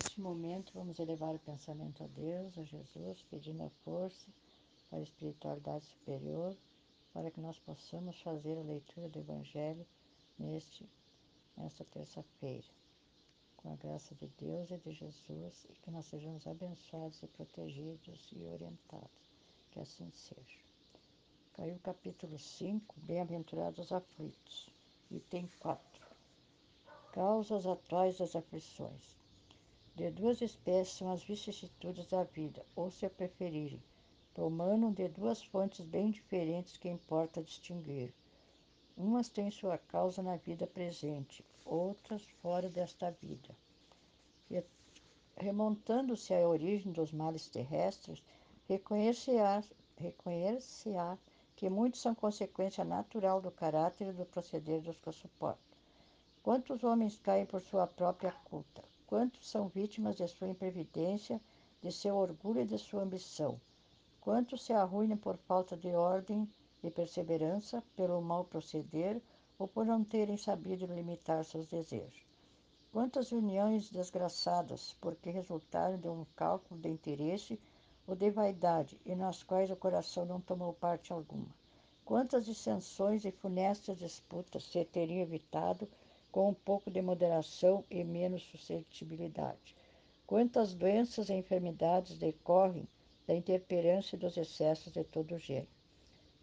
Neste momento, vamos elevar o pensamento a Deus, a Jesus, pedindo a força para a espiritualidade superior, para que nós possamos fazer a leitura do Evangelho neste, nesta terça-feira. Com a graça de Deus e de Jesus, e que nós sejamos abençoados e protegidos e orientados. Que assim seja. Caiu o capítulo 5, Bem-aventurados os aflitos, item 4. Causas atuais das aflições. De duas espécies são as vicissitudes da vida, ou se preferirem, promanam de duas fontes bem diferentes que importa distinguir. Umas têm sua causa na vida presente, outras fora desta vida. Remontando-se à origem dos males terrestres, reconhecer-se-á que muitos são consequência natural do caráter e do proceder dos que suportam. Quantos homens caem por sua própria culpa? Quantos são vítimas de sua imprevidência, de seu orgulho e de sua ambição? Quantos se arruinam por falta de ordem e perseverança, pelo mau proceder ou por não terem sabido limitar seus desejos? Quantas uniões desgraçadas, porque resultaram de um cálculo de interesse ou de vaidade, e nas quais o coração não tomou parte alguma? Quantas dissensões e funestas disputas se teriam evitado com um pouco de moderação e menos suscetibilidade. Quantas doenças e enfermidades decorrem da intemperância e dos excessos de todo gênero.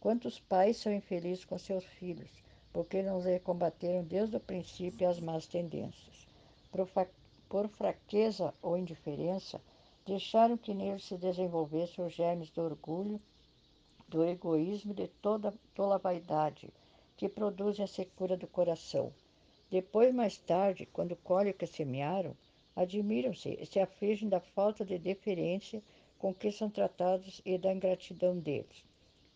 Quantos pais são infelizes com seus filhos, porque não combateram desde o princípio as más tendências. Por, por fraqueza ou indiferença, deixaram que neles se desenvolvessem os germes do orgulho, do egoísmo e de toda tola vaidade, que produzem a secura do coração depois, mais tarde, quando colhem o que semearam, admiram-se e se afligem da falta de deferência com que são tratados e da ingratidão deles.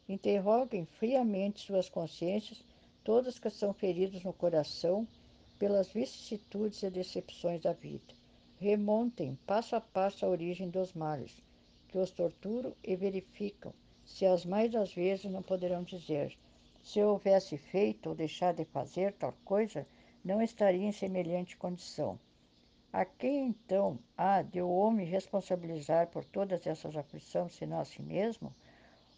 Interroguem friamente suas consciências, todas que são feridos no coração pelas vicissitudes e decepções da vida. Remontem passo a passo a origem dos males, que os torturam e verificam se as mais das vezes não poderão dizer: se eu houvesse feito ou deixado de fazer tal coisa, não estaria em semelhante condição. A quem então há de o homem responsabilizar por todas essas aflições, senão a si mesmo?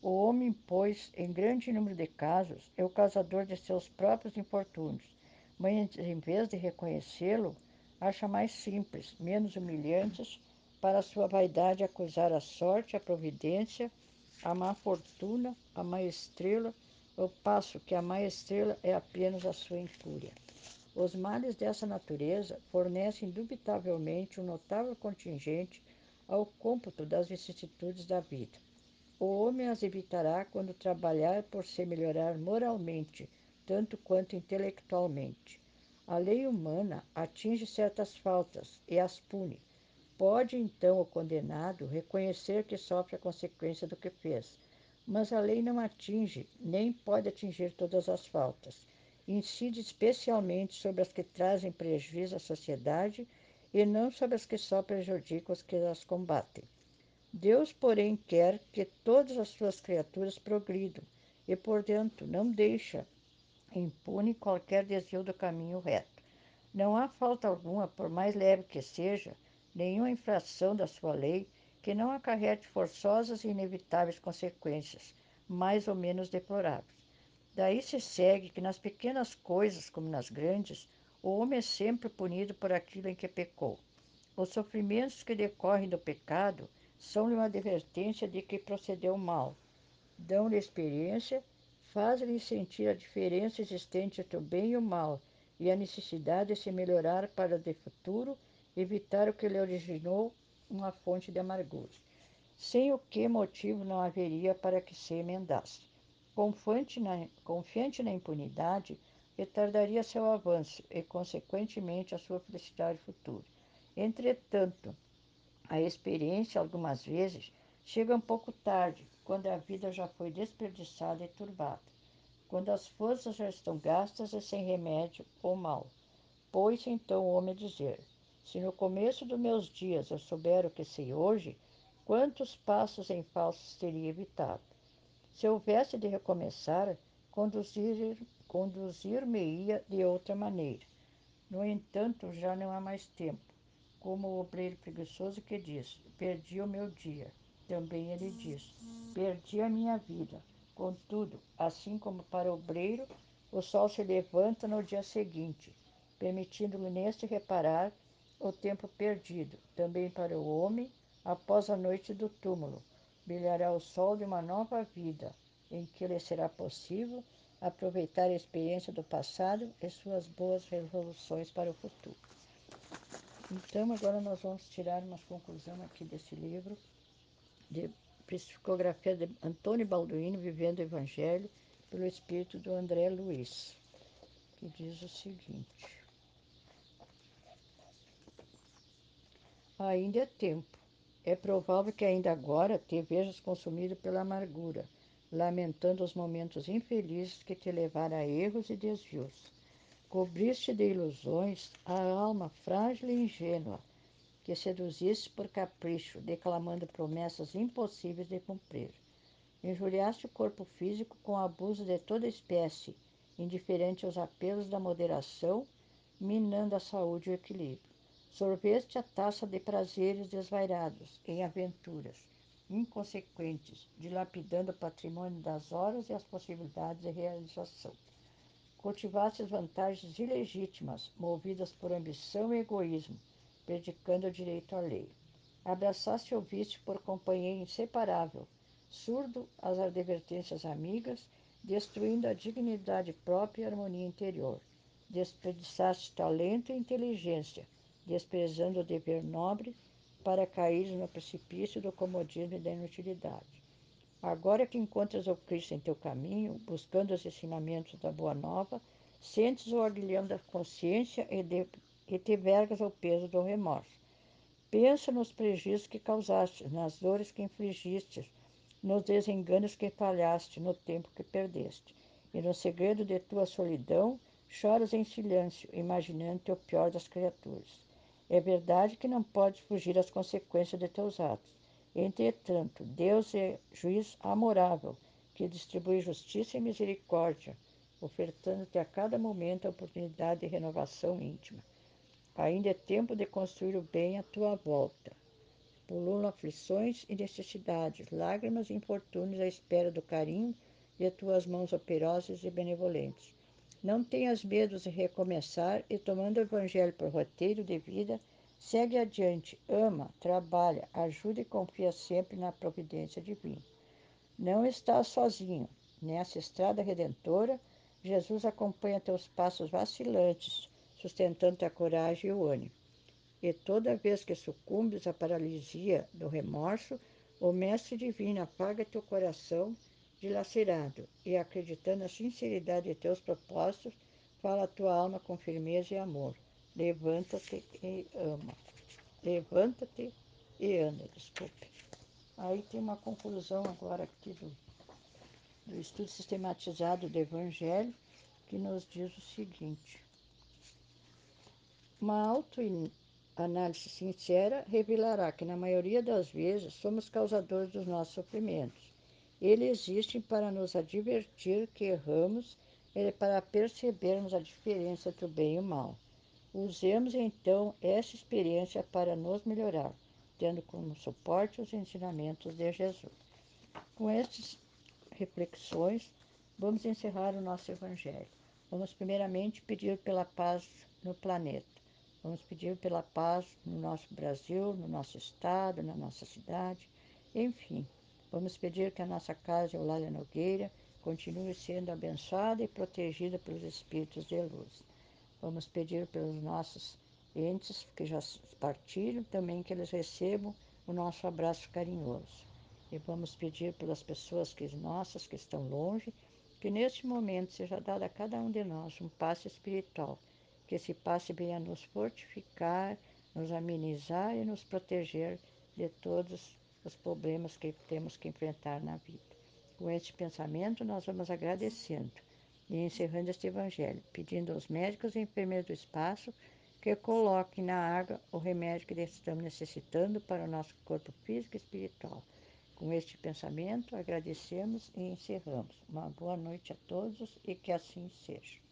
O homem, pois, em grande número de casos, é o causador de seus próprios infortúnios, mas em vez de reconhecê-lo, acha mais simples, menos humilhantes, para sua vaidade acusar a sorte, a providência, a má fortuna, a má estrela, ao passo que a má estrela é apenas a sua incúria. Os males dessa natureza fornecem indubitavelmente um notável contingente ao cômputo das vicissitudes da vida. O homem as evitará quando trabalhar por se melhorar moralmente, tanto quanto intelectualmente. A lei humana atinge certas faltas e as pune. Pode então o condenado reconhecer que sofre a consequência do que fez, mas a lei não atinge, nem pode atingir todas as faltas incide especialmente sobre as que trazem prejuízo à sociedade e não sobre as que só prejudicam os que as combatem. Deus, porém, quer que todas as suas criaturas progridam e, portanto, não deixa impune qualquer desvio do caminho reto. Não há falta alguma, por mais leve que seja, nenhuma infração da sua lei que não acarrete forçosas e inevitáveis consequências, mais ou menos deploráveis. Daí se segue que nas pequenas coisas como nas grandes, o homem é sempre punido por aquilo em que pecou. Os sofrimentos que decorrem do pecado são-lhe uma advertência de que procedeu mal. Dão-lhe experiência, fazem-lhe sentir a diferença existente entre o bem e o mal e a necessidade de se melhorar para de futuro evitar o que lhe originou uma fonte de amargura. Sem o que motivo não haveria para que se emendasse. Confiante na, confiante na impunidade, retardaria seu avanço e, consequentemente, a sua felicidade futura. Entretanto, a experiência, algumas vezes, chega um pouco tarde, quando a vida já foi desperdiçada e turbada, quando as forças já estão gastas e sem remédio ou mal. Pois então o homem dizer: Se no começo dos meus dias eu souber o que sei hoje, quantos passos em falsos teria evitado? Se houvesse de recomeçar, conduzir-me-ia conduzir de outra maneira. No entanto, já não há mais tempo. como o obreiro preguiçoso que diz: Perdi o meu dia. Também ele diz: Perdi a minha vida. Contudo, assim como para o obreiro, o sol se levanta no dia seguinte, permitindo-lhe neste reparar o tempo perdido. Também para o homem, após a noite do túmulo, brilhará o sol de uma nova vida, em que lhe será possível aproveitar a experiência do passado e suas boas resoluções para o futuro. Então, agora nós vamos tirar uma conclusão aqui desse livro, de psicografia de Antônio Balduino, Vivendo o Evangelho, pelo espírito do André Luiz, que diz o seguinte: Ainda é tempo. É provável que ainda agora te vejas consumido pela amargura, lamentando os momentos infelizes que te levaram a erros e desvios. Cobriste de ilusões a alma frágil e ingênua, que seduziste por capricho, declamando promessas impossíveis de cumprir. Injuriaste o corpo físico com abuso de toda espécie, indiferente aos apelos da moderação, minando a saúde e o equilíbrio. Sorveste a taça de prazeres desvairados, em aventuras inconsequentes, dilapidando o patrimônio das horas e as possibilidades de realização. Cultivaste as vantagens ilegítimas, movidas por ambição e egoísmo, predicando o direito à lei. Abraçaste e ouviste por companheiro inseparável, surdo às advertências amigas, destruindo a dignidade própria e a harmonia interior. Desperdiçaste talento e inteligência, desprezando o dever nobre para cair no precipício do comodismo e da inutilidade. Agora que encontras o Cristo em teu caminho, buscando os ensinamentos da Boa Nova, sentes o aguilhão da consciência e, de, e te vergas ao peso do remorso. Pensa nos prejuízos que causaste, nas dores que infligiste, nos desenganos que falhaste, no tempo que perdeste. E no segredo de tua solidão, choras em silêncio, imaginando o pior das criaturas. É verdade que não podes fugir às consequências de teus atos Entretanto, Deus é juiz amorável, que distribui justiça e misericórdia, ofertando-te a cada momento a oportunidade de renovação íntima. Ainda é tempo de construir o bem à tua volta. Pululam aflições e necessidades, lágrimas e infortúnios à espera do carinho de tuas mãos operosas e benevolentes. Não tenhas medo de recomeçar e, tomando o Evangelho por roteiro de vida, Segue adiante, ama, trabalha, ajuda e confia sempre na providência divina. Não estás sozinho. Nessa estrada redentora, Jesus acompanha teus passos vacilantes, sustentando a coragem e o ânimo. E toda vez que sucumbes à paralisia do remorso, o Mestre Divino apaga teu coração dilacerado e, acreditando na sinceridade de teus propósitos, fala a tua alma com firmeza e amor. Levanta-te e ama. Levanta-te e anda, desculpe. Aí tem uma conclusão agora aqui do, do estudo sistematizado do Evangelho, que nos diz o seguinte. Uma autoanálise sincera revelará que, na maioria das vezes, somos causadores dos nossos sofrimentos. Eles existem para nos advertir que erramos e para percebermos a diferença entre o bem e o mal. Usemos então essa experiência para nos melhorar, tendo como suporte os ensinamentos de Jesus. Com estas reflexões, vamos encerrar o nosso Evangelho. Vamos primeiramente pedir pela paz no planeta. Vamos pedir pela paz no nosso Brasil, no nosso estado, na nossa cidade, enfim. Vamos pedir que a nossa casa Eulália Nogueira continue sendo abençoada e protegida pelos Espíritos de luz. Vamos pedir pelos nossos entes que já partiram também que eles recebam o nosso abraço carinhoso. E vamos pedir pelas pessoas que nossas que estão longe, que neste momento seja dado a cada um de nós um passe espiritual, que esse passe venha nos fortificar, nos amenizar e nos proteger de todos os problemas que temos que enfrentar na vida. Com este pensamento, nós vamos agradecendo e encerrando este evangelho, pedindo aos médicos e enfermeiros do espaço que coloquem na água o remédio que estamos necessitando para o nosso corpo físico e espiritual. Com este pensamento, agradecemos e encerramos. Uma boa noite a todos e que assim seja.